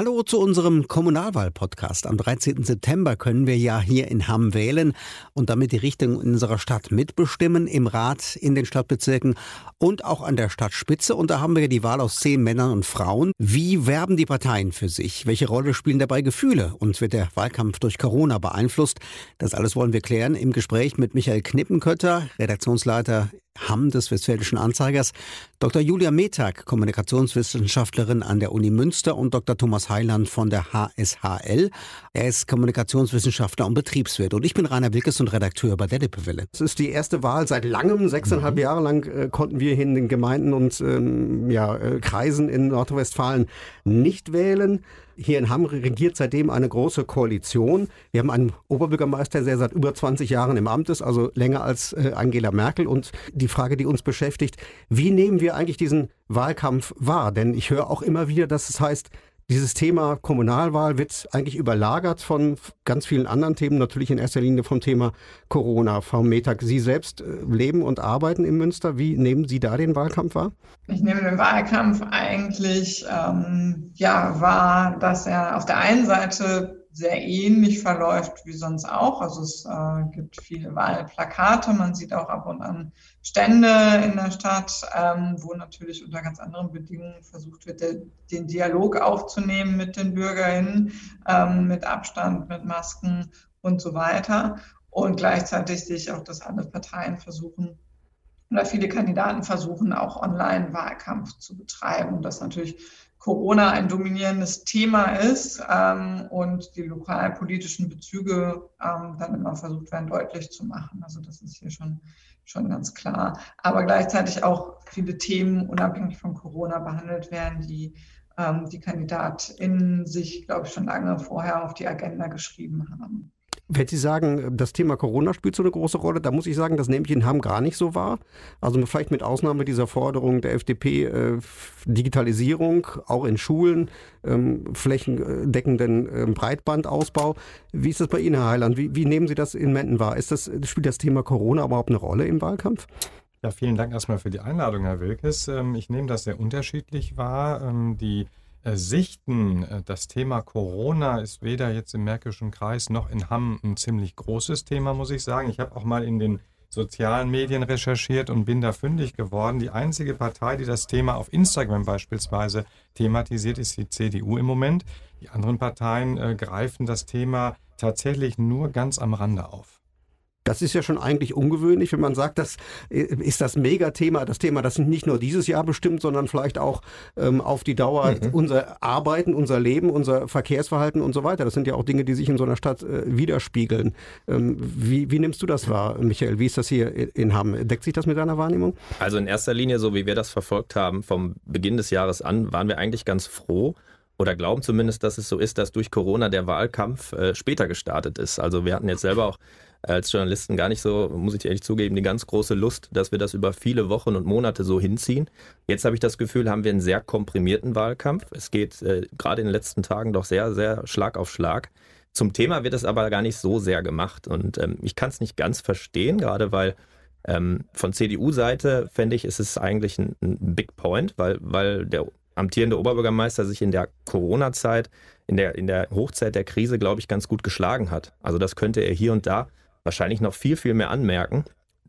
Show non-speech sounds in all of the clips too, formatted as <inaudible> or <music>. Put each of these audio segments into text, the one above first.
Hallo zu unserem Kommunalwahl-Podcast. Am 13. September können wir ja hier in Hamm wählen und damit die Richtung unserer Stadt mitbestimmen, im Rat, in den Stadtbezirken und auch an der Stadtspitze. Und da haben wir die Wahl aus zehn Männern und Frauen. Wie werben die Parteien für sich? Welche Rolle spielen dabei Gefühle? Und wird der Wahlkampf durch Corona beeinflusst? Das alles wollen wir klären im Gespräch mit Michael Knippenkötter, Redaktionsleiter Hamm des Westfälischen Anzeigers, Dr. Julia Metag, Kommunikationswissenschaftlerin an der Uni Münster und Dr. Thomas Heiland von der HSHL. Er ist Kommunikationswissenschaftler und Betriebswirt und ich bin Rainer Wilkes und Redakteur bei der Lippewelle. Es ist die erste Wahl seit langem, sechseinhalb mhm. Jahre lang äh, konnten wir hier in den Gemeinden und ähm, ja, äh, Kreisen in Nordrhein-Westfalen nicht wählen. Hier in Hamm regiert seitdem eine große Koalition. Wir haben einen Oberbürgermeister, der seit über 20 Jahren im Amt ist, also länger als äh, Angela Merkel. Und die Frage, die uns beschäftigt, wie nehmen wir eigentlich diesen Wahlkampf wahr? Denn ich höre auch immer wieder, dass es heißt, dieses Thema Kommunalwahl wird eigentlich überlagert von ganz vielen anderen Themen, natürlich in erster Linie vom Thema Corona. Frau Metag, Sie selbst äh, leben und arbeiten in Münster. Wie nehmen Sie da den Wahlkampf wahr? Ich nehme den Wahlkampf eigentlich ähm, ja wahr, dass er auf der einen Seite sehr ähnlich verläuft wie sonst auch. Also es äh, gibt viele Wahlplakate, man sieht auch ab und an Stände in der Stadt, ähm, wo natürlich unter ganz anderen Bedingungen versucht wird, de, den Dialog aufzunehmen mit den BürgerInnen, ähm, mit Abstand, mit Masken und so weiter. Und gleichzeitig sehe ich auch, dass alle Parteien versuchen, oder viele Kandidaten versuchen, auch Online-Wahlkampf zu betreiben. Und das natürlich Corona ein dominierendes Thema ist ähm, und die lokalpolitischen Bezüge ähm, dann immer versucht werden, deutlich zu machen. Also das ist hier schon, schon ganz klar. Aber gleichzeitig auch viele Themen unabhängig von Corona behandelt werden, die ähm, die KandidatInnen sich, glaube ich, schon lange vorher auf die Agenda geschrieben haben. Wenn Sie sagen, das Thema Corona spielt so eine große Rolle, da muss ich sagen, das nehme ich in Hamm gar nicht so wahr. Also vielleicht mit Ausnahme dieser Forderung der FDP, äh, Digitalisierung, auch in Schulen, ähm, flächendeckenden äh, Breitbandausbau. Wie ist das bei Ihnen, Herr Heiland? Wie, wie nehmen Sie das in Menden wahr? Ist das, spielt das Thema Corona überhaupt eine Rolle im Wahlkampf? Ja, vielen Dank erstmal für die Einladung, Herr Wilkes. Ähm, ich nehme das sehr unterschiedlich wahr. Ähm, die sichten. Äh, das Thema Corona ist weder jetzt im Märkischen Kreis noch in Hamm ein ziemlich großes Thema, muss ich sagen. Ich habe auch mal in den sozialen Medien recherchiert und bin da fündig geworden. Die einzige Partei, die das Thema auf Instagram beispielsweise thematisiert, ist die CDU im Moment. Die anderen Parteien äh, greifen das Thema tatsächlich nur ganz am Rande auf. Das ist ja schon eigentlich ungewöhnlich, wenn man sagt, das äh, ist das Megathema, das Thema, das nicht nur dieses Jahr bestimmt, sondern vielleicht auch ähm, auf die Dauer mhm. unser Arbeiten, unser Leben, unser Verkehrsverhalten und so weiter. Das sind ja auch Dinge, die sich in so einer Stadt äh, widerspiegeln. Ähm, wie, wie nimmst du das wahr, Michael? Wie ist das hier in Hamm? Deckt sich das mit deiner Wahrnehmung? Also in erster Linie, so wie wir das verfolgt haben, vom Beginn des Jahres an, waren wir eigentlich ganz froh, oder glauben zumindest, dass es so ist, dass durch Corona der Wahlkampf äh, später gestartet ist. Also wir hatten jetzt selber auch als Journalisten gar nicht so, muss ich ehrlich zugeben, die ganz große Lust, dass wir das über viele Wochen und Monate so hinziehen. Jetzt habe ich das Gefühl, haben wir einen sehr komprimierten Wahlkampf. Es geht äh, gerade in den letzten Tagen doch sehr, sehr Schlag auf Schlag. Zum Thema wird es aber gar nicht so sehr gemacht. Und ähm, ich kann es nicht ganz verstehen, gerade weil ähm, von CDU-Seite fände ich, ist es eigentlich ein, ein Big Point, weil, weil der amtierende Oberbürgermeister sich in der Corona-Zeit, in der, in der Hochzeit der Krise, glaube ich, ganz gut geschlagen hat. Also das könnte er hier und da wahrscheinlich noch viel, viel mehr anmerken,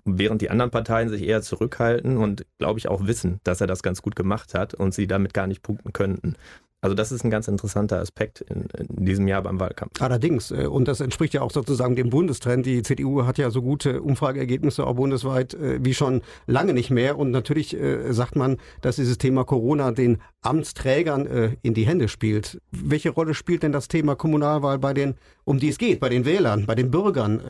während die anderen Parteien sich eher zurückhalten und, glaube ich, auch wissen, dass er das ganz gut gemacht hat und sie damit gar nicht punkten könnten. Also das ist ein ganz interessanter Aspekt in, in, diesem Jahr beim Wahlkampf. Allerdings, äh, und das entspricht ja auch sozusagen dem Bundestrend. Die CDU hat ja so gute Umfrageergebnisse auch bundesweit äh, wie schon lange nicht mehr. Und natürlich äh, sagt man, dass dieses Thema Corona den Amtsträgern in die Hände spielt. Welche Rolle spielt denn das Thema Kommunalwahl bei den, um die es geht, bei den Wählern, bei den Bürgern?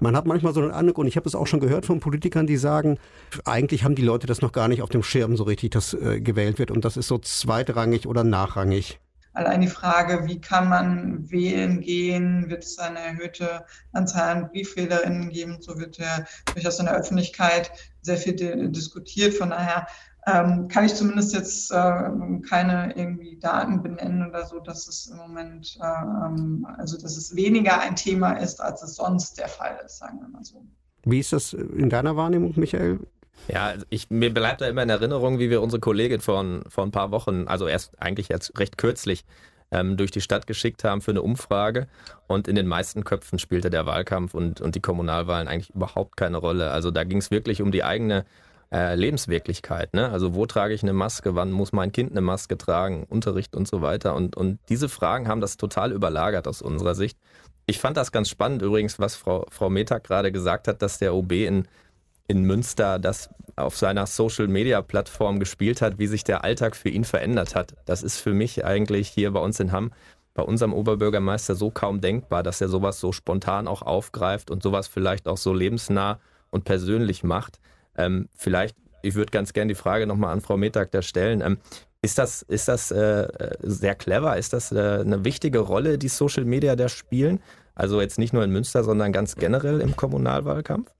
Man hat manchmal so einen Eindruck, und ich habe es auch schon gehört von Politikern, die sagen, eigentlich haben die Leute das noch gar nicht auf dem Schirm so richtig, dass gewählt wird. Und das ist so zweitrangig oder nachrangig? Allein die Frage, wie kann man wählen gehen, wird es eine erhöhte Anzahl an Briefwählerinnen geben, so wird ja durchaus in der Öffentlichkeit sehr viel diskutiert. Von daher ähm, kann ich zumindest jetzt äh, keine irgendwie Daten benennen oder so, dass es im Moment, äh, ähm, also dass es weniger ein Thema ist, als es sonst der Fall ist, sagen wir mal so. Wie ist das in deiner Wahrnehmung, Michael? Ja, also ich, mir bleibt da immer in Erinnerung, wie wir unsere Kollegin vor, vor ein paar Wochen, also erst eigentlich jetzt recht kürzlich, ähm, durch die Stadt geschickt haben für eine Umfrage. Und in den meisten Köpfen spielte der Wahlkampf und, und die Kommunalwahlen eigentlich überhaupt keine Rolle. Also da ging es wirklich um die eigene äh, Lebenswirklichkeit. Ne? Also wo trage ich eine Maske, wann muss mein Kind eine Maske tragen, Unterricht und so weiter. Und, und diese Fragen haben das total überlagert aus unserer Sicht. Ich fand das ganz spannend übrigens, was Frau, Frau Metag gerade gesagt hat, dass der OB in, in Münster das auf seiner Social-Media-Plattform gespielt hat, wie sich der Alltag für ihn verändert hat. Das ist für mich eigentlich hier bei uns in Hamm, bei unserem Oberbürgermeister so kaum denkbar, dass er sowas so spontan auch aufgreift und sowas vielleicht auch so lebensnah und persönlich macht. Ähm, vielleicht, ich würde ganz gerne die Frage nochmal an Frau Metag da stellen. Ähm, ist das, ist das äh, sehr clever? Ist das äh, eine wichtige Rolle, die Social Media da spielen? Also jetzt nicht nur in Münster, sondern ganz generell im Kommunalwahlkampf?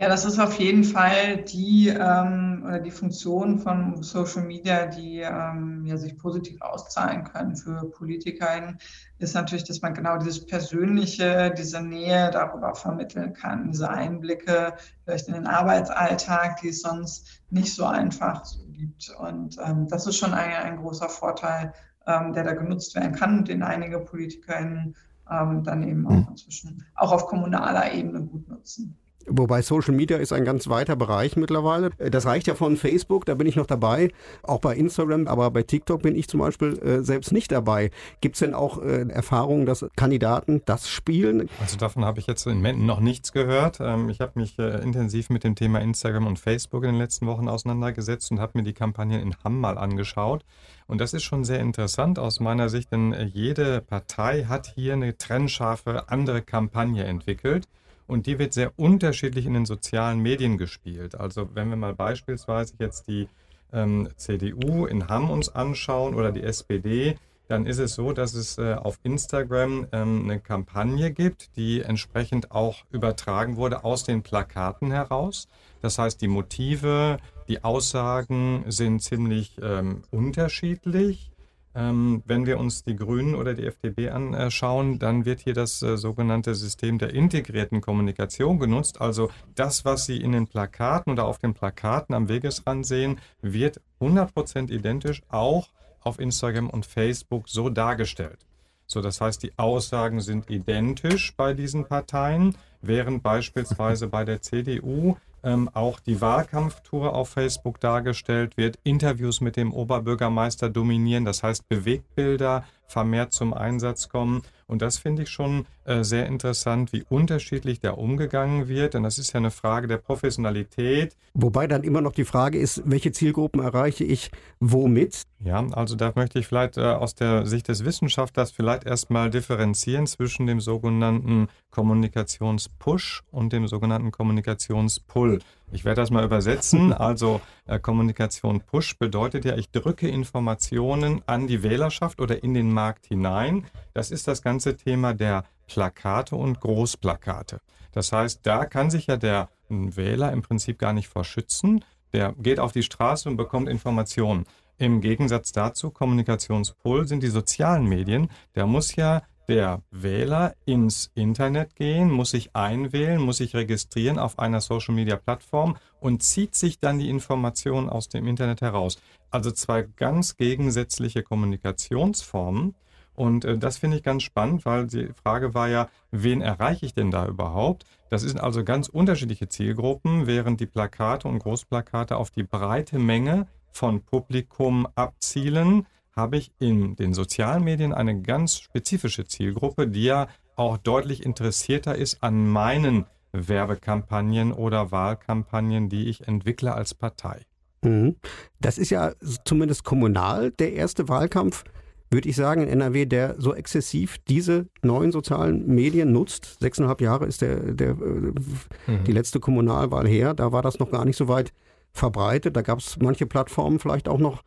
Ja, das ist auf jeden Fall die ähm, oder die Funktion von Social Media, die ähm, ja, sich positiv auszahlen können für Politiker, ist natürlich, dass man genau dieses Persönliche, diese Nähe darüber vermitteln kann, diese Einblicke vielleicht in den Arbeitsalltag, die es sonst nicht so einfach so gibt. Und ähm, das ist schon ein, ein großer Vorteil, ähm, der da genutzt werden kann und den einige PolitikerInnen ähm, dann eben auch hm. inzwischen auch auf kommunaler Ebene gut nutzen. Wobei Social Media ist ein ganz weiter Bereich mittlerweile. Das reicht ja von Facebook, da bin ich noch dabei, auch bei Instagram, aber bei TikTok bin ich zum Beispiel äh, selbst nicht dabei. Gibt es denn auch äh, Erfahrungen, dass Kandidaten das spielen? Also davon habe ich jetzt in Menden noch nichts gehört. Ähm, ich habe mich äh, intensiv mit dem Thema Instagram und Facebook in den letzten Wochen auseinandergesetzt und habe mir die Kampagnen in Hamm mal angeschaut. Und das ist schon sehr interessant aus meiner Sicht, denn äh, jede Partei hat hier eine trennscharfe andere Kampagne entwickelt. Und die wird sehr unterschiedlich in den sozialen Medien gespielt. Also wenn wir mal beispielsweise jetzt die ähm, CDU in Hamm uns anschauen oder die SPD, dann ist es so, dass es äh, auf Instagram ähm, eine Kampagne gibt, die entsprechend auch übertragen wurde aus den Plakaten heraus. Das heißt, die Motive, die Aussagen sind ziemlich ähm, unterschiedlich. Ähm, wenn wir uns die Grünen oder die FDP anschauen, dann wird hier das äh, sogenannte System der integrierten Kommunikation genutzt. Also das, was Sie in den Plakaten oder auf den Plakaten am Wegesrand sehen, wird 100% identisch auch auf Instagram und Facebook so dargestellt. So, das heißt, die Aussagen sind identisch bei diesen Parteien, während beispielsweise bei der CDU ähm, auch die Wahlkampftour auf Facebook dargestellt wird, Interviews mit dem Oberbürgermeister dominieren, das heißt Bewegtbilder vermehrt zum Einsatz kommen. Und das finde ich schon äh, sehr interessant, wie unterschiedlich da umgegangen wird. Denn das ist ja eine Frage der Professionalität. Wobei dann immer noch die Frage ist, welche Zielgruppen erreiche ich womit? Ja, also da möchte ich vielleicht äh, aus der Sicht des Wissenschaftlers vielleicht erstmal differenzieren zwischen dem sogenannten Kommunikationspush und dem sogenannten Kommunikationspull. Ich werde das mal übersetzen. <laughs> Also äh, Kommunikation Push bedeutet ja, ich drücke Informationen an die Wählerschaft oder in den Markt hinein. Das ist das ganze Thema der Plakate und Großplakate. Das heißt, da kann sich ja der Wähler im Prinzip gar nicht vor schützen. Der geht auf die Straße und bekommt Informationen. Im Gegensatz dazu, Kommunikationspull sind die sozialen Medien. Der muss ja der Wähler ins Internet gehen, muss sich einwählen, muss sich registrieren auf einer Social-Media-Plattform und zieht sich dann die Informationen aus dem Internet heraus. Also zwei ganz gegensätzliche Kommunikationsformen. Und äh, das finde ich ganz spannend, weil die Frage war ja, wen erreiche ich denn da überhaupt? Das sind also ganz unterschiedliche Zielgruppen, während die Plakate und Großplakate auf die breite Menge von Publikum abzielen habe ich in den sozialen Medien eine ganz spezifische Zielgruppe, die ja auch deutlich interessierter ist an meinen Werbekampagnen oder Wahlkampagnen, die ich entwickle als Partei. Mhm. Das ist ja zumindest kommunal der erste Wahlkampf, würde ich sagen, in NRW, der so exzessiv diese neuen sozialen Medien nutzt. Sechseinhalb Jahre ist der, der, äh, mhm. die letzte Kommunalwahl her. Da war das noch gar nicht so weit verbreitet. Da gab es manche Plattformen vielleicht auch noch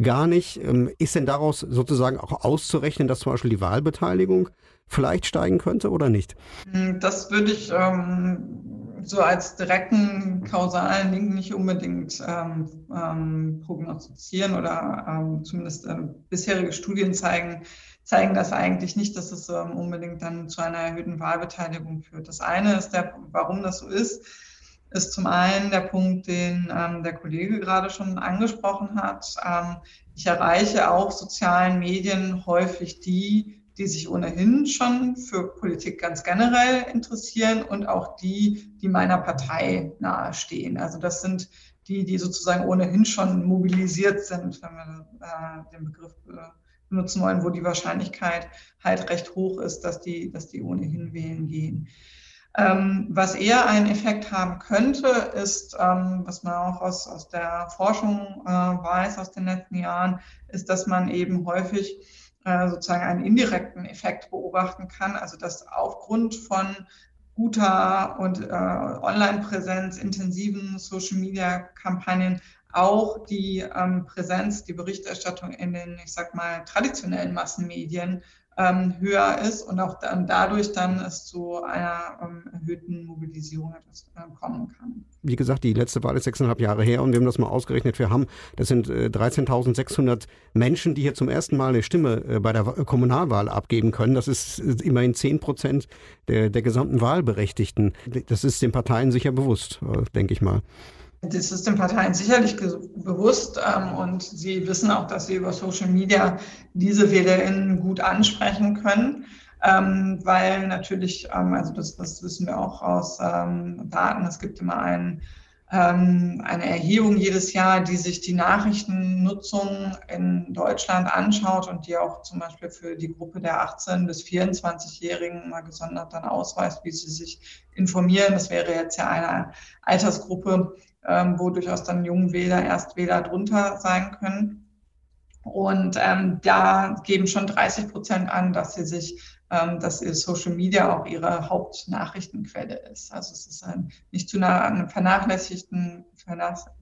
gar nicht. Ähm, ist denn daraus sozusagen auch auszurechnen, dass zum Beispiel die Wahlbeteiligung vielleicht steigen könnte oder nicht? Hm, das würde ich ähm, so als direkten kausalen Link nicht unbedingt ähm, ähm, prognostizieren oder ähm, zumindest äh, bisherige Studien zeigen, zeigen das eigentlich nicht, dass es ähm, unbedingt dann zu einer erhöhten Wahlbeteiligung führt. Das eine ist der, warum das so ist ist zum einen der Punkt, den ähm, der Kollege gerade schon angesprochen hat. Ähm, ich erreiche auf sozialen Medien häufig die, die sich ohnehin schon für Politik ganz generell interessieren und auch die, die meiner Partei nahestehen. Also das sind die, die sozusagen ohnehin schon mobilisiert sind, wenn wir äh, den Begriff äh, benutzen wollen, wo die Wahrscheinlichkeit halt recht hoch ist, dass die, dass die ohnehin wählen gehen. Ähm, was eher einen Effekt haben könnte, ist, ähm, was man auch aus, aus der Forschung äh, weiß aus den letzten Jahren, ist, dass man eben häufig äh, sozusagen einen indirekten Effekt beobachten kann. Also dass aufgrund von guter und äh, Online-Präsenz, intensiven Social-Media-Kampagnen auch die ähm, Präsenz, die Berichterstattung in den, ich sag mal, traditionellen Massenmedien ähm, höher ist und auch dann dadurch dann es zu einer ähm, erhöhten Mobilisierung etwas, äh, kommen kann. Wie gesagt, die letzte Wahl ist sechseinhalb Jahre her und wir haben das mal ausgerechnet. Wir haben, das sind äh, 13.600 Menschen, die hier zum ersten Mal eine Stimme äh, bei der Kommunalwahl abgeben können. Das ist äh, immerhin 10 Prozent der, der gesamten Wahlberechtigten. Das ist den Parteien sicher bewusst, äh, denke ich mal. Das ist den Parteien sicherlich bewusst ähm, und sie wissen auch, dass sie über Social Media diese WählerInnen gut ansprechen können, ähm, weil natürlich, ähm, also das, das wissen wir auch aus ähm, Daten, es gibt immer einen ähm, eine Erhebung jedes Jahr, die sich die Nachrichtennutzung in Deutschland anschaut und die auch zum Beispiel für die Gruppe der 18- bis 24-Jährigen mal gesondert dann ausweist, wie sie sich informieren. Das wäre jetzt ja eine Altersgruppe, ähm, wo durchaus dann Jungwähler, Erstwähler drunter sein können. Und ähm, da geben schon 30 Prozent an, dass sie sich, ähm, dass ihr Social Media auch ihre Hauptnachrichtenquelle ist. Also es ist ein nicht zu nah an vernachlässigten,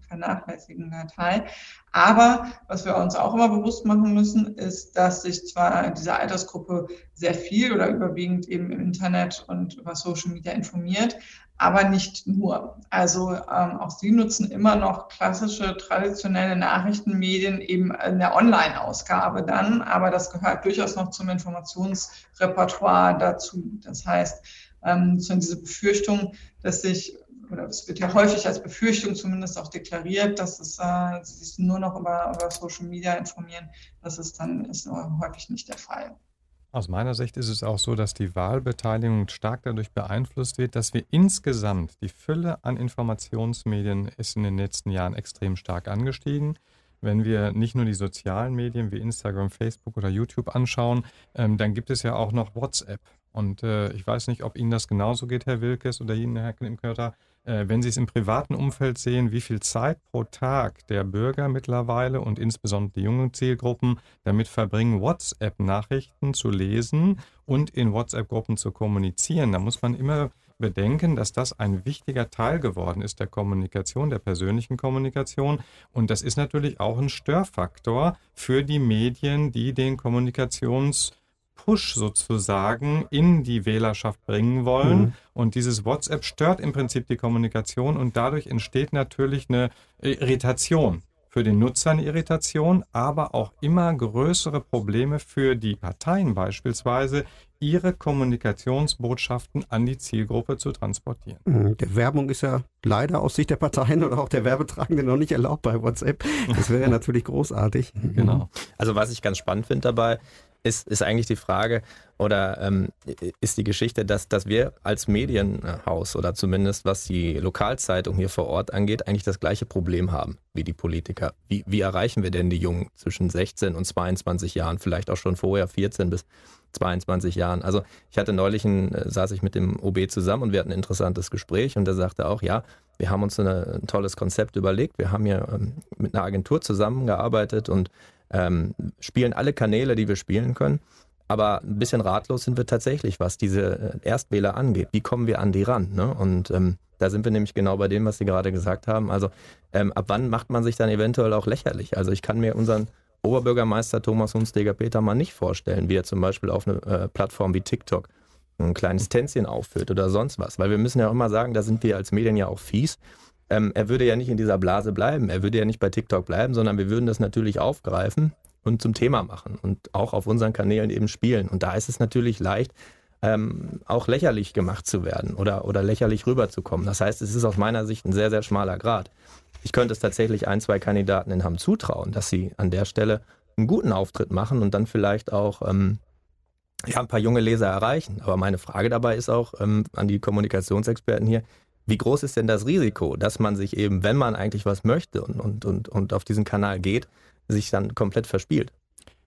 vernachlässigender Teil. Aber was wir uns auch immer bewusst machen müssen, ist, dass sich zwar diese Altersgruppe sehr viel oder überwiegend eben im Internet und über Social Media informiert, aber nicht nur. Also ähm, auch sie nutzen immer noch klassische, traditionelle Nachrichtenmedien eben in der Online-Ausgabe dann, aber das gehört durchaus noch zum Informationsrepertoire dazu. Das heißt, ähm, so diese Befürchtung, dass sich oder es wird ja häufig als Befürchtung zumindest auch deklariert, dass es, äh, sie sich nur noch über, über Social Media informieren. Das ist dann ist häufig nicht der Fall. Aus meiner Sicht ist es auch so, dass die Wahlbeteiligung stark dadurch beeinflusst wird, dass wir insgesamt die Fülle an Informationsmedien ist in den letzten Jahren extrem stark angestiegen. Wenn wir nicht nur die sozialen Medien wie Instagram, Facebook oder YouTube anschauen, ähm, dann gibt es ja auch noch WhatsApp. Und äh, ich weiß nicht, ob Ihnen das genauso geht, Herr Wilkes oder Ihnen, Herr Klimkötter äh, wenn Sie es im privaten Umfeld sehen, wie viel Zeit pro Tag der Bürger mittlerweile und insbesondere die jungen Zielgruppen damit verbringen, WhatsApp-Nachrichten zu lesen und in WhatsApp-Gruppen zu kommunizieren, da muss man immer bedenken, dass das ein wichtiger Teil geworden ist der Kommunikation, der persönlichen Kommunikation. Und das ist natürlich auch ein Störfaktor für die Medien, die den Kommunikations- Push sozusagen in die Wählerschaft bringen wollen. Mhm. Und dieses WhatsApp stört im Prinzip die Kommunikation und dadurch entsteht natürlich eine Irritation. Für den Nutzer eine Irritation, aber auch immer größere Probleme für die Parteien beispielsweise, ihre Kommunikationsbotschaften an die Zielgruppe zu transportieren. Mhm. Der Werbung ist ja leider aus Sicht der Parteien oder auch der Werbetragende noch nicht erlaubt bei WhatsApp. Das wäre <laughs> natürlich großartig. Genau. Also was ich ganz spannend finde dabei, ist, ist eigentlich die Frage oder ähm, ist die Geschichte, dass, dass wir als Medienhaus oder zumindest was die Lokalzeitung hier vor Ort angeht, eigentlich das gleiche Problem haben wie die Politiker. Wie, wie erreichen wir denn die Jungen zwischen 16 und 22 Jahren, vielleicht auch schon vorher 14 bis 22 Jahren? Also ich hatte neulich, ein, äh, saß ich mit dem OB zusammen und wir hatten ein interessantes Gespräch und der sagte auch, ja, wir haben uns eine, ein tolles Konzept überlegt. Wir haben hier ähm, mit einer Agentur zusammengearbeitet und ähm, spielen alle Kanäle, die wir spielen können. Aber ein bisschen ratlos sind wir tatsächlich, was diese äh, Erstwähler angeht. Wie kommen wir an die ran? Ne? Und ähm, da sind wir nämlich genau bei dem, was Sie gerade gesagt haben. Also ähm, ab wann macht man sich dann eventuell auch lächerlich? Also ich kann mir unseren Oberbürgermeister Thomas Hunsteger-Peter mal nicht vorstellen, wie er zum Beispiel auf eine äh, Plattform wie TikTok ein kleines Tänzchen aufführt oder sonst was. Weil wir müssen ja auch immer sagen, da sind wir als Medien ja auch fies ähm, er würde ja nicht in dieser Blase bleiben, er würde ja nicht bei TikTok bleiben, sondern wir würden das natürlich aufgreifen und zum Thema machen und auch auf unseren Kanälen eben spielen. Und da ist es natürlich leicht, ähm, auch lächerlich gemacht zu werden oder, oder lächerlich rüberzukommen. Das heißt, es ist aus meiner Sicht ein sehr, sehr schmaler Grad. ich könnte es tatsächlich ein, zwei Kandidaten in Hamm zutrauen, dass sie an der Stelle einen guten Auftritt machen und dann vielleicht auch ähm, ja, ein paar junge Leser erreichen. Aber meine Frage dabei ist auch ähm, an die Kommunikationsexperten hier, wie groß ist denn das Risiko, dass man sich eben, wenn man eigentlich was möchte und, und, und, und auf diesen Kanal geht, sich dann komplett verspielt?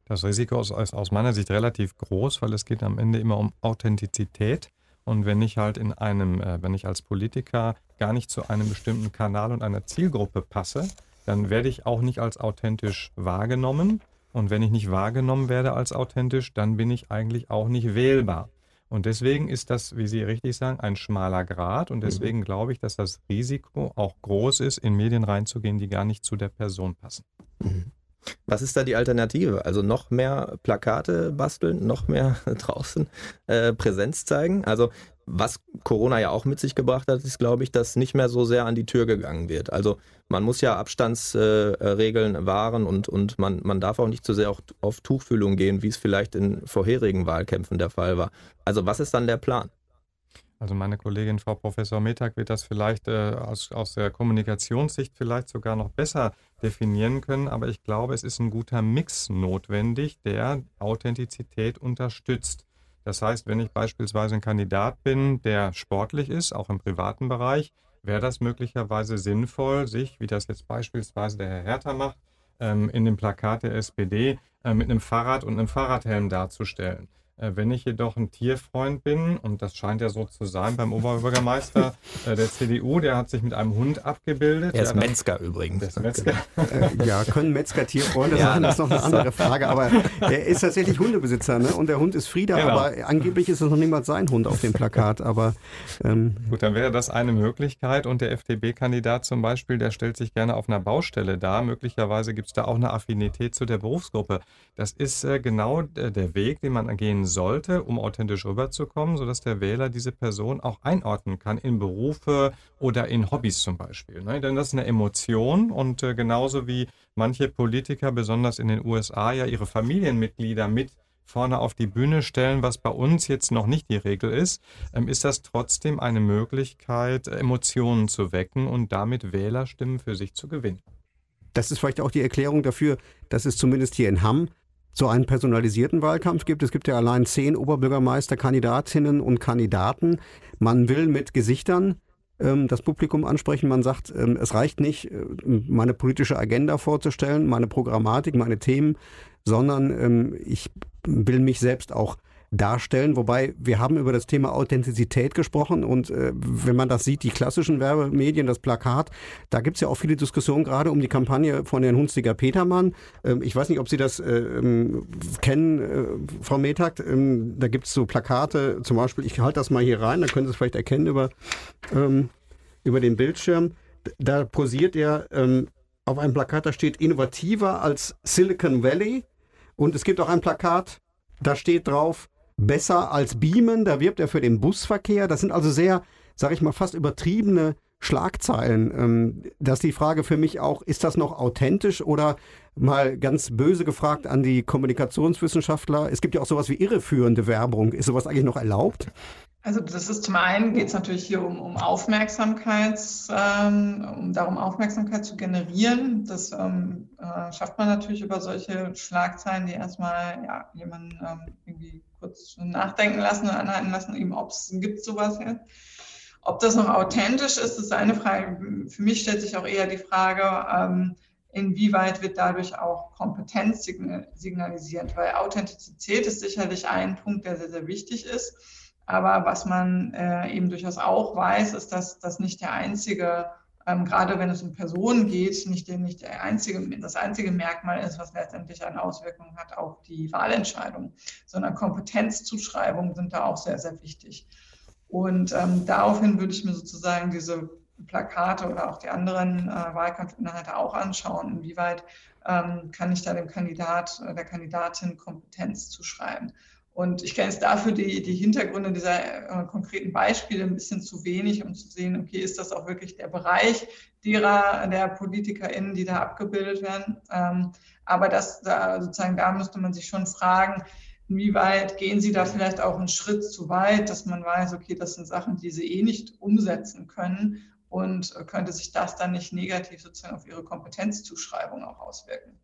Das Risiko ist aus meiner Sicht relativ groß, weil es geht am Ende immer um Authentizität. Und wenn ich halt in einem, äh, wenn ich als Politiker gar nicht zu einem bestimmten Kanal und einer Zielgruppe passe, dann werde ich auch nicht als authentisch wahrgenommen. Und wenn ich nicht wahrgenommen werde als authentisch, dann bin ich eigentlich auch nicht wählbar. Und deswegen ist das, wie Sie richtig sagen, ein schmaler Grad. Und deswegen mhm. glaube ich, dass das Risiko auch groß ist, in Medien reinzugehen, die gar nicht zu der Person passen. Mhm. Was ist da die Alternative? Also noch mehr Plakate basteln, noch mehr <laughs> draußen äh, Präsenz zeigen? Also was Corona ja auch mit sich gebracht hat, ist, glaube ich, dass nicht mehr so sehr an die Tür gegangen wird. Also man muss ja Abstandsregeln äh, wahren und, und man, man darf auch nicht zu sehr auf, auf Tuchfühlung gehen, wie es vielleicht in vorherigen Wahlkämpfen der Fall war. Also was ist dann der Plan? Also meine Kollegin Frau Professor Metag wird das vielleicht äh, aus, aus der Kommunikationssicht vielleicht sogar noch besser definieren können, aber ich glaube, es ist ein guter Mix notwendig, der Authentizität unterstützt. Das heißt, wenn ich beispielsweise ein Kandidat bin, der sportlich ist, auch im privaten Bereich, wäre das möglicherweise sinnvoll, sich, wie das jetzt beispielsweise der Herr Hertha macht, ähm, in dem Plakat der SPD äh, mit einem Fahrrad und einem Fahrradhelm darzustellen. Äh, wenn ich jedoch ein Tierfreund bin, und das scheint ja so zu sein beim Oberbürgermeister <laughs> äh, der CDU, der hat sich mit einem Hund abgebildet. Er ist ja, Metzger übrigens. Metzger. Äh, ja, können Metzger Tierfreunde ja, sein? Das ist noch eine andere Frage. Aber <laughs> er ist tatsächlich Hundebesitzer, ne? Und der Hund ist Frieda, genau. aber angeblich ist es noch niemals sein Hund auf dem Plakat. Aber ähm, gut, dann wäre das eine Möglichkeit. Und der FDP-Kandidat zum Beispiel, der stellt sich gerne auf einer Baustelle dar. Möglicherweise gibt es da auch eine Affinität zu der Berufsgruppe. Das ist äh, genau der Weg, den man gehen sollte, um authentisch rüberzukommen, sodass der Wähler diese Person auch einordnen kann in Berufe oder in Hobbys zum Beispiel. Ne? Denn das ist eine Emotion und äh, genauso wie manche Politiker, besonders in den USA, ja ihre Familienmitglieder mit vorne auf die Bühne stellen, was bei uns jetzt noch nicht die Regel ist, ähm, ist das trotzdem eine Möglichkeit, Emotionen zu wecken und damit Wählerstimmen für sich zu gewinnen. Das ist vielleicht auch die Erklärung dafür, dass es zumindest hier in Hamm so einen personalisierten Wahlkampf gibt. Es gibt ja allein zehn Oberbürgermeisterkandidatinnen und Kandidaten. Man will mit Gesichtern ähm, das Publikum ansprechen. Man sagt, ähm, es reicht nicht, äh, meine politische Agenda vorzustellen, meine Programmatik, meine Themen, sondern ähm, ich will mich selbst auch darstellen. Wobei wir haben über das Thema Authentizität gesprochen und äh, wenn man das sieht, die klassischen Werbemedien, das Plakat, da gibt es ja auch viele Diskussionen gerade um die Kampagne von Herrn Hunstiger Petermann. Ähm, ich weiß nicht, ob Sie das äh, ähm, kennen, äh, Frau Metakt. Ähm, da gibt es so Plakate, zum Beispiel, ich halte das mal hier rein, da können Sie es vielleicht erkennen über, ähm, über den Bildschirm. Da posiert er ähm, auf einem Plakat, da steht innovativer als Silicon Valley. Und es gibt auch ein Plakat, da steht drauf, besser als Beamen. Da wirbt er für den Busverkehr. Das sind also sehr, sage ich mal, fast übertriebene Schlagzeilen. Ähm, das ist die Frage für mich auch, ist das noch authentisch oder mal ganz böse gefragt an die Kommunikationswissenschaftler, es gibt ja auch sowas wie irreführende Werbung. Ist sowas eigentlich noch erlaubt? Also das ist zum einen geht es natürlich hier um, um Aufmerksamkeit, ähm, um darum Aufmerksamkeit zu generieren. Das ähm, äh, schafft man natürlich über solche Schlagzeilen, die erstmal ja, jemanden ähm, irgendwie kurz nachdenken lassen und anhalten lassen, eben ob es gibt sowas jetzt. Ob das noch authentisch ist, ist eine Frage. Für mich stellt sich auch eher die Frage, ähm, inwieweit wird dadurch auch Kompetenz signalisiert, weil Authentizität ist sicherlich ein Punkt, der sehr, sehr wichtig ist. Aber was man äh, eben durchaus auch weiß, ist, dass das nicht der einzige ähm, gerade wenn es um Personen geht, nicht, nicht der einzige, das einzige Merkmal ist, was letztendlich eine Auswirkung hat auf die Wahlentscheidung, sondern Kompetenzzuschreibungen sind da auch sehr, sehr wichtig. Und ähm, daraufhin würde ich mir sozusagen diese Plakate oder auch die anderen äh, Wahlkampfinhalte auch anschauen, inwieweit ähm, kann ich da dem Kandidat, äh, der Kandidatin Kompetenz zuschreiben. Und ich kenne jetzt dafür die, die Hintergründe dieser äh, konkreten Beispiele ein bisschen zu wenig, um zu sehen, okay, ist das auch wirklich der Bereich derer, der PolitikerInnen, die da abgebildet werden. Ähm, aber das, da, sozusagen, da müsste man sich schon fragen, inwieweit gehen Sie da vielleicht auch einen Schritt zu weit, dass man weiß, okay, das sind Sachen, die Sie eh nicht umsetzen können und könnte sich das dann nicht negativ sozusagen auf ihre Kompetenzzuschreibung auch auswirken.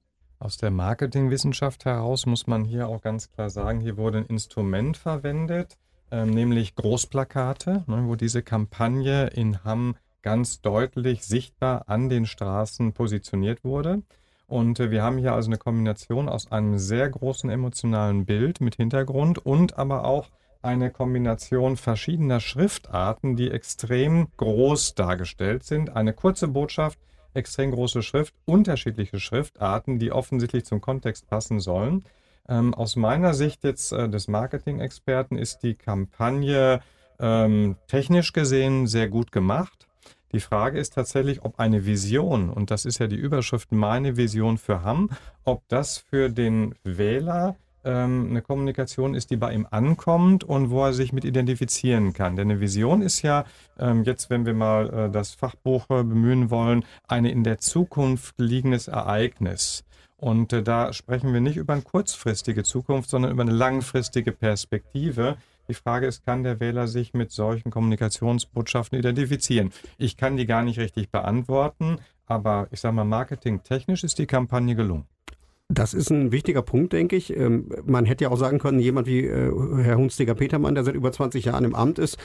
Aus der Marketingwissenschaft heraus muss man hier auch ganz klar sagen, hier wurde ein Instrument verwendet, ähm, nämlich Großplakate, ne, wo diese Kampagne in Hamm ganz deutlich sichtbar an den Straßen positioniert wurde. Und äh, wir haben hier also eine Kombination aus einem sehr großen emotionalen Bild mit Hintergrund und aber auch eine Kombination verschiedener Schriftarten, die extrem groß dargestellt sind. Eine kurze Botschaft, extrem große Schrift, unterschiedliche Schriftarten, die offensichtlich zum Kontext passen sollen. Ähm, aus meiner Sicht jetzt äh, des Marketing-Experten ist die Kampagne ähm, technisch gesehen sehr gut gemacht. Die Frage ist tatsächlich, ob eine Vision, und das ist ja die Überschrift meine Vision für Hamm, ob das für den Wähler ähm, eine Kommunikation ist, die bei ihm ankommt und wo er sich mit identifizieren kann. Denn eine Vision ist ja, ähm, jetzt wenn wir mal äh, das Fachbuch äh, bemühen wollen, eine in der Zukunft liegendes Ereignis. Und äh, da sprechen wir nicht über eine kurzfristige Zukunft, sondern über eine langfristige Perspektive. Die Frage ist, kann der Wähler sich mit solchen Kommunikationsbotschaften identifizieren? Ich kann die gar nicht richtig beantworten, aber ich sage mal, marketingtechnisch ist die Kampagne gelungen. Das ist ein wichtiger Punkt, denke ich. Ähm, man hätte ja auch sagen können, jemand wie äh, Herr Hunstiger-Petermann, der seit über 20 Jahren im Amt ist,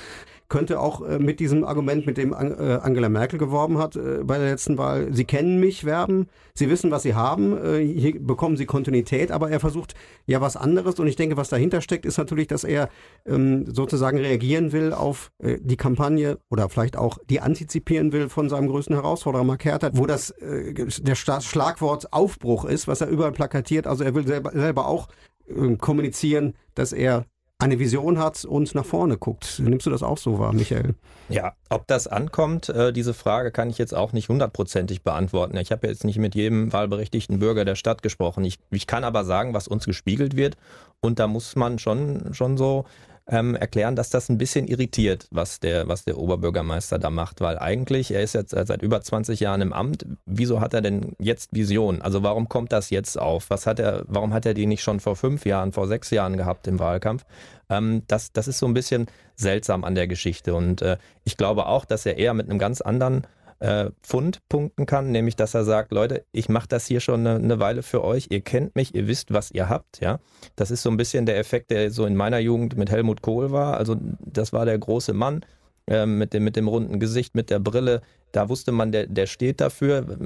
könnte auch äh, mit diesem Argument, mit dem äh, Angela Merkel geworben hat bei der letzten Wahl, Sie kennen mich, werben, Sie wissen, was Sie haben, hier bekommen Sie Kontinuität, aber er versucht ja was anderes und ich denke, was dahinter steckt, ist natürlich, dass er ähm, sozusagen reagieren will auf die Kampagne oder vielleicht auch die antizipieren will von seinem größten Herausforderer Mark Herter, wo das der Schlagwort Aufbruch ist, was er überall plakatiert. Also er will selber, selber auch äh, kommunizieren, dass er eine Vision hat und nach vorne guckt. Nimmst du das auch so wahr, Michael? Ja, ob das ankommt, äh, diese Frage kann ich jetzt auch nicht hundertprozentig beantworten. Ich habe jetzt nicht mit jedem wahlberechtigten Bürger der Stadt gesprochen. Ich, ich kann aber sagen, was uns gespiegelt wird. Und da muss man schon, schon so ähm, erklären, dass das ein bisschen irritiert, was der, was der Oberbürgermeister da macht, weil eigentlich, er ist jetzt seit über 20 Jahren im Amt, wieso hat er denn jetzt Visionen? Also warum kommt das jetzt auf? Was hat er, warum hat er die nicht schon vor fünf Jahren, vor sechs Jahren gehabt im Wahlkampf? Ähm, das, das ist so ein bisschen seltsam an der Geschichte und äh, ich glaube auch, dass er eher mit einem ganz anderen äh, Pfund punkten kann, nämlich dass er sagt, Leute, ich mache das hier schon eine, eine, Weile für euch, ihr kennt mich, ihr wisst, was ihr habt, ja. Das ist so ein bisschen der Effekt, der so in meiner Jugend mit Helmut Kohl war. Also das war der große Mann äh, mit, dem, mit dem runden Gesicht, mit der Brille. Da wusste man, der, der steht dafür.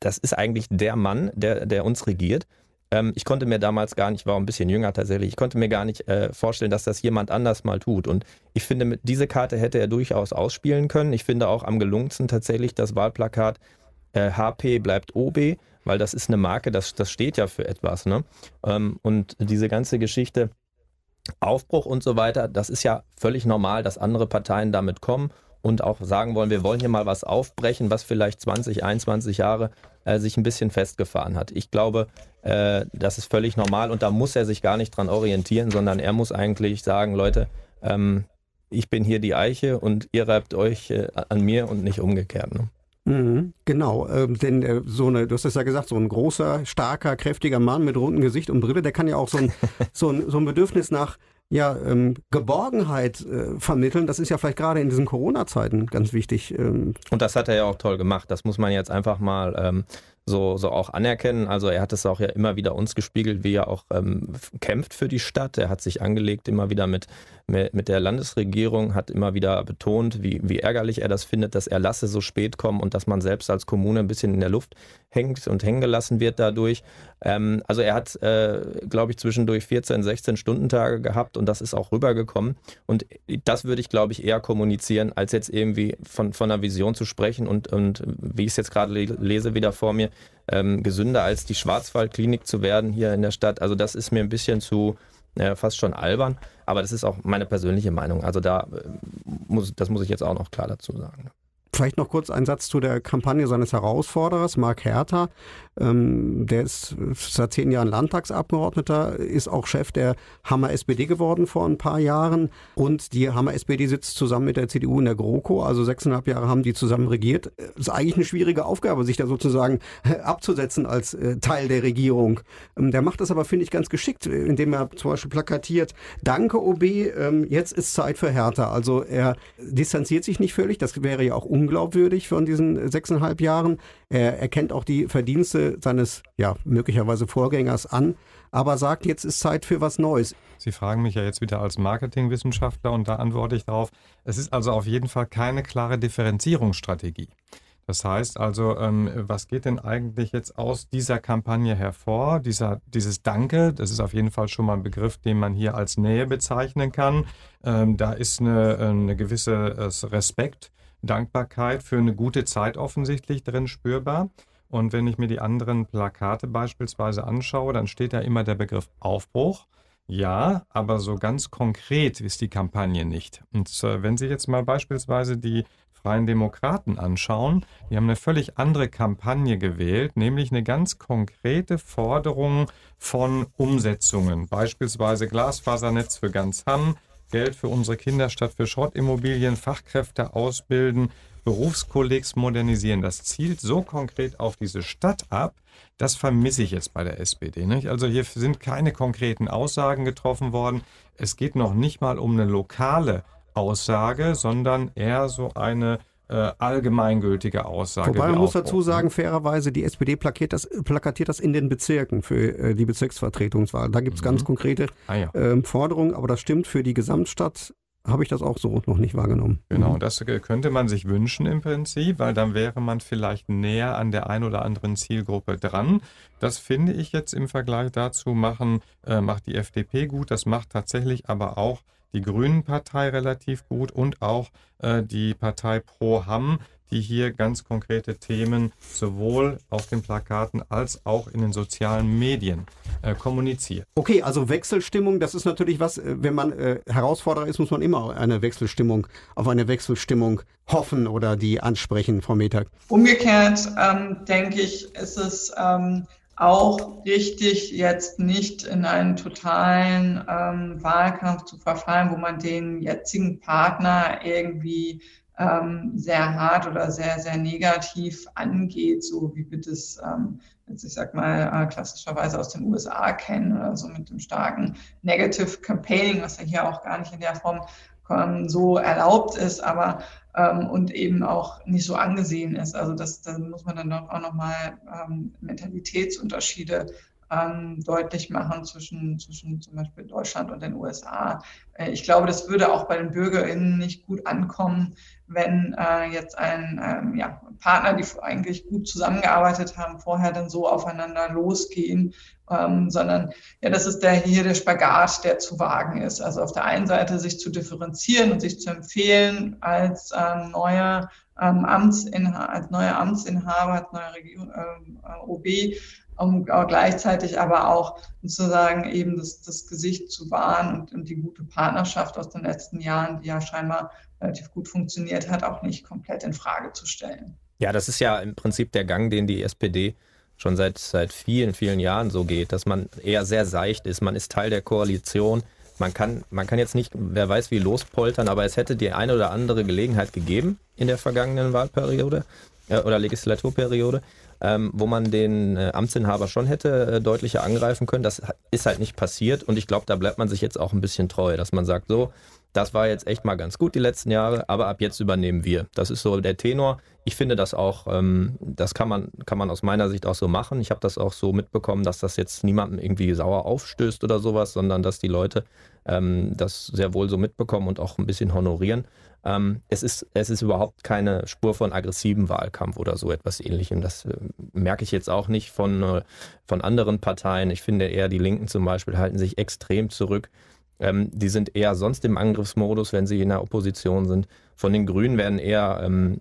Das ist eigentlich der Mann, der, der uns regiert. Ähm, ich konnte mir damals gar nicht, war ein bisschen jünger tatsächlich, ich konnte mir gar nicht äh, vorstellen, dass das jemand anders mal tut. Und ich finde, diese Karte hätte er durchaus ausspielen können. Ich finde auch am gelungensten tatsächlich das Wahlplakat äh, HP bleibt OB, weil das ist eine Marke, das, das steht ja für etwas. Ne? Ähm, und diese ganze Geschichte, Aufbruch und so weiter, das ist ja völlig normal, dass andere Parteien damit kommen und auch sagen wollen, wir wollen hier mal was aufbrechen, was vielleicht 20, 21 Jahre äh, sich ein bisschen festgefahren hat. Ich glaube, äh, das ist völlig normal und da muss er sich gar nicht dran orientieren, sondern er muss eigentlich sagen, Leute, ähm, ich bin hier die Eiche und ihr reibt euch äh, an mir und nicht umgekehrt. Ne? Mhm, genau, ähm, denn äh, so eine, du hast es ja gesagt, so ein großer, starker, kräftiger Mann mit rundem Gesicht und Brille, der kann ja auch so ein, <laughs> so ein, so ein Bedürfnis nach ja, ähm, Geborgenheit äh, vermitteln. Das ist ja vielleicht gerade in diesen Corona-Zeiten ganz wichtig. Ähm. Und das hat er ja auch toll gemacht. Das muss man jetzt einfach mal ähm, so, so auch anerkennen. Also er hat es auch ja immer wieder uns gespiegelt, wie er auch ähm, kämpft für die Stadt. Er hat sich angelegt immer wieder mit, mit der Landesregierung, hat immer wieder betont, wie, wie ärgerlich er das findet, dass Erlasse so spät kommen und dass man selbst als Kommune ein bisschen in der Luft hängt und hängen gelassen wird dadurch. Ähm, also er hat, äh, glaube ich, zwischendurch 14, 16 Stundentage gehabt und das ist auch rübergekommen. Und das würde ich, glaube ich, eher kommunizieren, als jetzt irgendwie von, von einer Vision zu sprechen und, und wie ich es jetzt gerade lese, wieder vor mir, ähm, gesünder als die Schwarzwaldklinik zu werden hier in der Stadt. Also das ist mir ein bisschen zu äh, fast schon albern, aber das ist auch meine persönliche Meinung. Also da äh, muss, das muss ich jetzt auch noch klar dazu sagen. Vielleicht noch kurz ein Satz zu der Kampagne seines Herausforderers, Mark Herter. Ähm, der ist seit zehn Jahren Landtagsabgeordneter, ist auch Chef der Hammer SPD geworden vor ein paar Jahren. Und die Hammer SPD sitzt zusammen mit der CDU in der GroKo. Also sechseinhalb Jahre haben die zusammen regiert. Ist eigentlich eine schwierige Aufgabe, sich da sozusagen abzusetzen als äh, Teil der Regierung. Ähm, der macht das aber, finde ich, ganz geschickt, indem er zum Beispiel plakatiert, danke OB, ähm, jetzt ist Zeit für Hertha. Also er distanziert sich nicht völlig. Das wäre ja auch un unglaubwürdig von diesen sechseinhalb Jahren. Er erkennt auch die Verdienste seines, ja, möglicherweise Vorgängers an, aber sagt, jetzt ist Zeit für was Neues. Sie fragen mich ja jetzt wieder als Marketingwissenschaftler und da antworte ich darauf, es ist also auf jeden Fall keine klare Differenzierungsstrategie. Das heißt also, ähm, was geht denn eigentlich jetzt aus dieser Kampagne hervor? Dieser, dieses Danke, das ist auf jeden Fall schon mal ein Begriff, den man hier als Nähe bezeichnen kann. Ähm, da ist eine, eine gewisse äh, Respekt, Dankbarkeit für eine gute Zeit offensichtlich drin spürbar. Und wenn ich mir die anderen Plakate beispielsweise anschaue, dann steht da immer der Begriff Aufbruch. Ja, aber so ganz konkret ist die Kampagne nicht. Und äh, wenn Sie jetzt mal beispielsweise die Freien Demokraten anschauen, die haben eine völlig andere Kampagne gewählt, nämlich eine ganz konkrete Forderung von Umsetzungen. Beispielsweise Glasfasernetz für ganz Hamm, Geld für unsere Kinder statt für Schrottimmobilien, Fachkräfte ausbilden, Berufskollegs modernisieren. Das zielt so konkret auf diese Stadt ab, das vermisse ich jetzt bei der SPD. Nicht? Also hier sind keine konkreten Aussagen getroffen worden. Es geht noch nicht mal um eine lokale Aussage, sondern eher so eine äh, allgemeingültige Aussage. Wobei man muss dazu sagen, fairerweise, die SPD plakatiert das, plakatiert das in den Bezirken für äh, die Bezirksvertretungswahl. Da gibt es mhm. ganz konkrete ah, ja. ähm, Forderungen, aber das stimmt für die Gesamtstadt habe ich das auch so noch nicht wahrgenommen. Genau, mhm. das könnte man sich wünschen im Prinzip, weil dann wäre man vielleicht näher an der ein oder anderen Zielgruppe dran. Das finde ich jetzt im Vergleich dazu machen, äh, macht die FDP gut, das macht tatsächlich aber auch die Grünen-Partei relativ gut und auch äh, die Partei Pro Hamm, die hier ganz konkrete Themen sowohl auf den Plakaten als auch in den sozialen Medien äh, kommuniziert. Okay, also Wechselstimmung, das ist natürlich was, äh, wenn man äh, Herausforderer ist, muss man immer eine Wechselstimmung, auf eine Wechselstimmung hoffen oder die ansprechen, Frau Metag. Umgekehrt ähm, denke ich, ist es ähm, auch richtig, jetzt nicht in einen totalen ähm, Wahlkampf zu verfallen, wo man den jetzigen Partner irgendwie ähm, sehr hart oder sehr, sehr negativ angeht, so wie wir das ähm, jetzt, ich sag mal, äh, klassischerweise aus den USA kennen oder so mit dem starken Negative Campaigning, was ja hier auch gar nicht in der Form so erlaubt ist, aber ähm, und eben auch nicht so angesehen ist. Also das, da muss man dann doch auch nochmal ähm, Mentalitätsunterschiede ähm, deutlich machen zwischen, zwischen zum Beispiel Deutschland und den USA. Äh, ich glaube, das würde auch bei den BürgerInnen nicht gut ankommen, wenn äh, jetzt ein ähm, ja, Partner, die eigentlich gut zusammengearbeitet haben, vorher dann so aufeinander losgehen, ähm, sondern ja, das ist der hier der Spagat, der zu wagen ist. Also auf der einen Seite sich zu differenzieren und sich zu empfehlen als ähm, neuer ähm, Amtsinhaber, als neuer Amtsinhaber, als neuer Regierung, ähm, äh, OB, um gleichzeitig aber auch sozusagen eben das, das Gesicht zu wahren und, und die gute Partnerschaft aus den letzten Jahren, die ja scheinbar relativ gut funktioniert hat, auch nicht komplett in Frage zu stellen. Ja, das ist ja im Prinzip der Gang, den die SPD schon seit, seit vielen, vielen Jahren so geht, dass man eher sehr seicht ist. Man ist Teil der Koalition. Man kann, man kann jetzt nicht, wer weiß wie, lospoltern, aber es hätte die eine oder andere Gelegenheit gegeben in der vergangenen Wahlperiode äh, oder Legislaturperiode, ähm, wo man den äh, Amtsinhaber schon hätte äh, deutlicher angreifen können. Das ist halt nicht passiert und ich glaube, da bleibt man sich jetzt auch ein bisschen treu, dass man sagt, so, das war jetzt echt mal ganz gut die letzten Jahre, aber ab jetzt übernehmen wir. Das ist so der Tenor. Ich finde das auch, ähm, das kann man, kann man aus meiner Sicht auch so machen. Ich habe das auch so mitbekommen, dass das jetzt niemandem irgendwie sauer aufstößt oder sowas, sondern dass die Leute ähm, das sehr wohl so mitbekommen und auch ein bisschen honorieren. Ähm, es, ist, es ist überhaupt keine Spur von aggressivem Wahlkampf oder so etwas ähnlichem. Das äh, merke ich jetzt auch nicht von, äh, von anderen Parteien. Ich finde eher, die Linken zum Beispiel halten sich extrem zurück. Ähm, die sind eher sonst im Angriffsmodus, wenn sie in der Opposition sind. Von den Grünen werden eher ähm,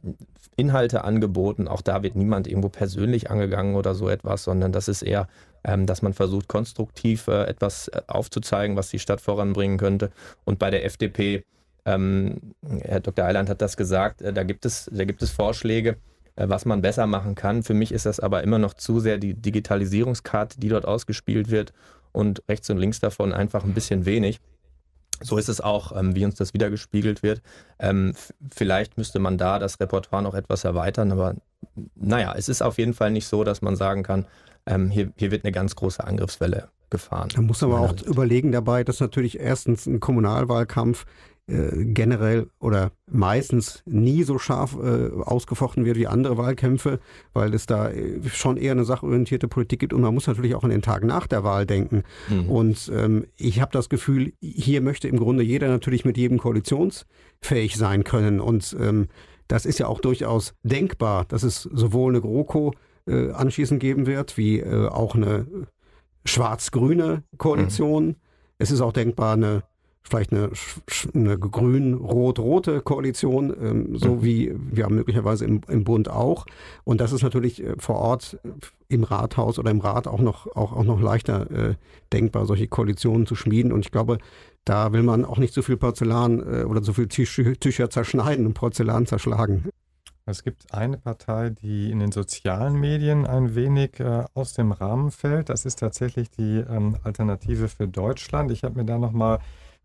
Inhalte angeboten. Auch da wird niemand irgendwo persönlich angegangen oder so etwas, sondern das ist eher, ähm, dass man versucht, konstruktiv äh, etwas äh, aufzuzeigen, was die Stadt voranbringen könnte. Und bei der FDP, ähm, Herr Dr. Eiland hat das gesagt, äh, da, gibt es, da gibt es Vorschläge, äh, was man besser machen kann. Für mich ist das aber immer noch zu sehr die Digitalisierungskarte, die dort ausgespielt wird und rechts und links davon einfach ein bisschen wenig. So ist es auch, ähm, wie uns das wiedergespiegelt wird. Ähm, vielleicht müsste man da das Repertoire noch etwas erweitern, aber naja, es ist auf jeden Fall nicht so, dass man sagen kann, ähm, hier, hier wird eine ganz große Angriffswelle gefahren. Man muss aber auch überlegen dabei, dass natürlich erstens ein Kommunalwahlkampf äh, generell oder meistens nie so scharf äh, ausgefochten wird wie andere Wahlkämpfe, weil es da äh, schon eher eine sachorientierte Politik gibt und man muss natürlich auch an den Tag nach der Wahl denken. Mhm. Und ähm, ich habe das Gefühl, hier möchte im Grunde jeder natürlich mit jedem koalitionsfähig sein können und ähm, das ist ja auch durchaus denkbar, dass es sowohl eine GroKo äh, anschließend geben wird, wie äh, auch eine schwarz-grüne Koalition. Mhm. Es ist auch denkbar, eine vielleicht eine, eine grün-rot-rote Koalition, ähm, so mhm. wie wir möglicherweise im, im Bund auch. Und das ist natürlich äh, vor Ort äh, im Rathaus oder im Rat auch noch, auch, auch noch leichter äh, denkbar, solche Koalitionen zu schmieden. Und ich glaube, da will man auch nicht so viel Porzellan äh, oder so viel Tücher zerschneiden und Porzellan zerschlagen. Es gibt eine Partei, die in den sozialen Medien ein wenig äh, aus dem Rahmen fällt. Das ist tatsächlich die ähm, Alternative für Deutschland. Ich habe mir da nochmal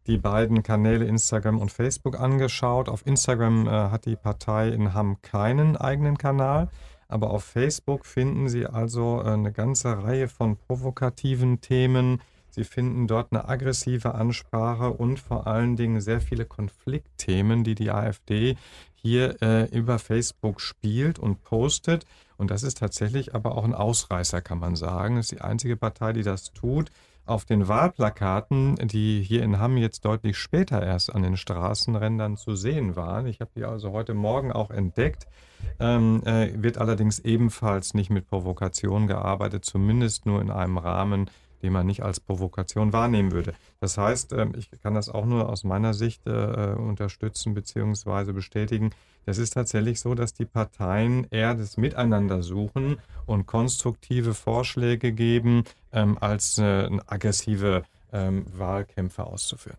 die beiden Kanäle Instagram und Facebook angeschaut. Auf Instagram äh, hat die Partei in Hamm keinen eigenen Kanal, aber auf Facebook finden Sie also äh, eine ganze Reihe von provokativen Themen. Sie finden dort eine aggressive Ansprache und vor allen Dingen sehr viele Konfliktthemen, die die AfD hier äh, über Facebook spielt und postet. Und das ist tatsächlich aber auch ein Ausreißer, kann man sagen. Das ist die einzige Partei, die das tut auf den Wahlplakaten, die hier in Hamm jetzt deutlich später erst an den Straßenrändern zu sehen waren, ich habe die also heute Morgen auch entdeckt, ähm, äh, wird allerdings ebenfalls nicht mit Provokation gearbeitet, zumindest nur in einem Rahmen, den man nicht als Provokation wahrnehmen würde. Das heißt, äh, ich kann das auch nur aus meiner Sicht äh, unterstützen bzw. bestätigen. Es ist tatsächlich so, dass die Parteien eher das Miteinander suchen und konstruktive Vorschläge geben, ähm, als äh, aggressive ähm, Wahlkämpfe auszuführen.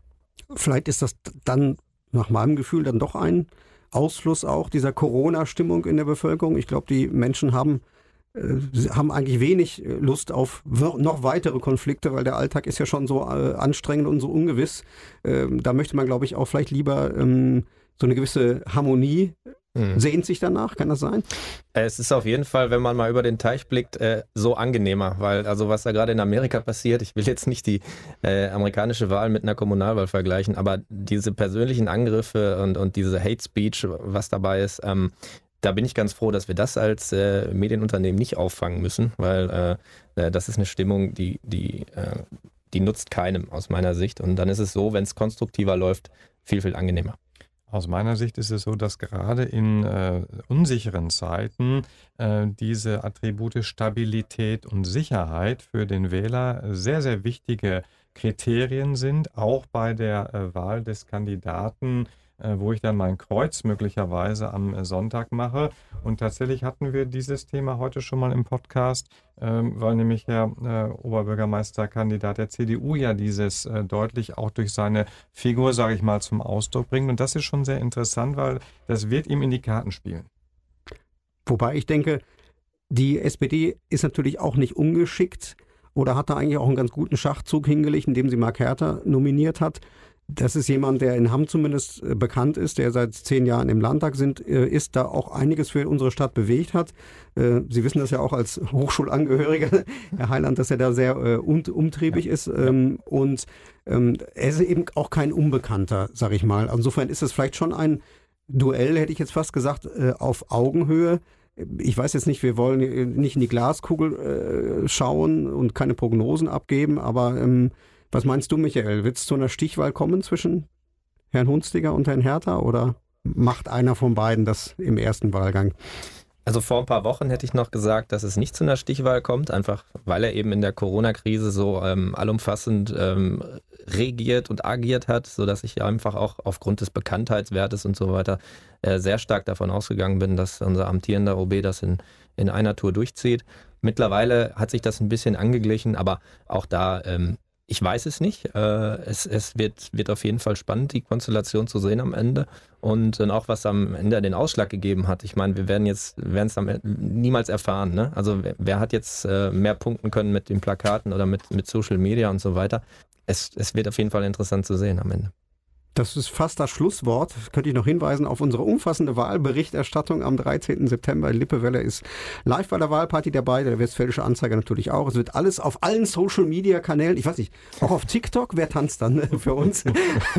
Vielleicht ist das dann nach meinem Gefühl dann doch ein Ausfluss auch dieser Corona-Stimmung in der Bevölkerung. Ich glaube, die Menschen haben äh, haben eigentlich wenig äh, Lust auf noch weitere Konflikte, weil der Alltag ist ja schon so äh, anstrengend und so ungewiss. Ähm, da möchte man, glaube ich, auch vielleicht lieber ähm, so eine gewisse Harmonie mhm. sehnt sich danach, kann das sein? Es ist auf jeden Fall, wenn man mal über den Teich blickt, äh, so angenehmer, weil also was da gerade in Amerika passiert, ich will jetzt nicht die äh, amerikanische Wahl mit einer Kommunalwahl vergleichen, aber diese persönlichen Angriffe und, und diese Hate Speech, was dabei ist, ähm, da bin ich ganz froh, dass wir das als äh, Medienunternehmen nicht auffangen müssen, weil äh, äh das ist eine Stimmung, die, die, äh, die nutzt keinem aus meiner Sicht. Und dann ist es so, wenn es konstruktiver läuft, viel, viel angenehmer. Aus meiner Sicht ist es so, dass gerade in äh, unsicheren Zeiten äh, diese Attribute Stabilität und Sicherheit für den Wähler sehr, sehr wichtige Kriterien sind, auch bei der äh, Wahl des Kandidaten wo ich dann mein Kreuz möglicherweise am äh, Sonntag mache. Und tatsächlich hatten wir dieses Thema heute schon mal im Podcast, ähm, weil nämlich Herr äh, Oberbürgermeisterkandidat der CDU ja dieses deutlich auch durch seine Figur, sage ich mal, zum Ausdruck bringt. Und das ist schon sehr interessant, weil das wird ihm in die Karten spielen. Wobei ich denke, die SPD ist natürlich auch nicht ungeschickt oder hat da eigentlich auch einen ganz guten Schachzug hingelegt, indem sie Mark Herter nominiert hat. Das ist jemand, der in Hamm zumindest äh, bekannt ist, der seit zehn Jahren im Landtag sind, äh, ist, da auch einiges für unsere Stadt bewegt hat. Äh, Sie wissen das ja auch als Hochschulangehöriger, <laughs> Herr Heiland, dass er da sehr umtriebig ja. ist. Ähm, und ähm, er ist eben auch kein Unbekannter, sag ich mal. Insofern ist es vielleicht schon ein Duell, hätte ich jetzt fast gesagt, auf Augenhöhe. Ich weiß jetzt nicht, wir wollen nicht in die Glaskugel schauen und keine Prognosen abgeben, aber ähm, was meinst du, Michael? Wird es zu einer Stichwahl kommen zwischen Herrn Hunstiger und Herrn Hertha oder macht einer von beiden das im ersten Wahlgang? Also vor ein paar Wochen hätte ich noch gesagt, dass es nicht zu einer Stichwahl kommt, einfach weil er eben in der Corona-Krise so ähm, allumfassend ähm, regiert und agiert hat, sodass ich einfach auch aufgrund des Bekanntheitswertes und so weiter äh, sehr stark davon ausgegangen bin, dass unser amtierender OB das in, in einer Tour durchzieht. Mittlerweile hat sich das ein bisschen angeglichen, aber auch da ähm, ich weiß es nicht. Äh, es es wird, wird auf jeden Fall spannend, die Konstellation zu sehen am Ende. Und dann auch, was am Ende den Ausschlag gegeben hat. Ich meine, wir werden jetzt, werden es niemals erfahren. Ne? Also wer, wer hat jetzt äh, mehr punkten können mit den Plakaten oder mit, mit Social Media und so weiter. Es, es wird auf jeden Fall interessant zu sehen am Ende. Das ist fast das Schlusswort. Könnte ich noch hinweisen auf unsere umfassende Wahlberichterstattung am 13. September. Lippewelle ist live bei der Wahlparty dabei, der Westfälische Anzeiger natürlich auch. Es wird alles auf allen Social Media Kanälen, ich weiß nicht, auch auf TikTok, wer tanzt dann für uns,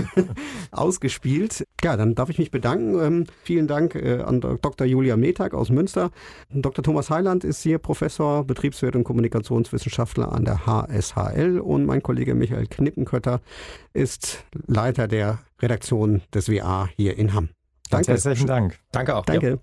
<laughs> ausgespielt. Ja, dann darf ich mich bedanken. Ähm, vielen Dank äh, an Dr. Julia Metag aus Münster. Dr. Thomas Heiland ist hier Professor, Betriebswirt und Kommunikationswissenschaftler an der HSHL und mein Kollege Michael Knippenkötter ist Leiter der Redaktion des WA hier in Hamm. Danke. Ganz herzlichen Dank. Danke auch. Danke.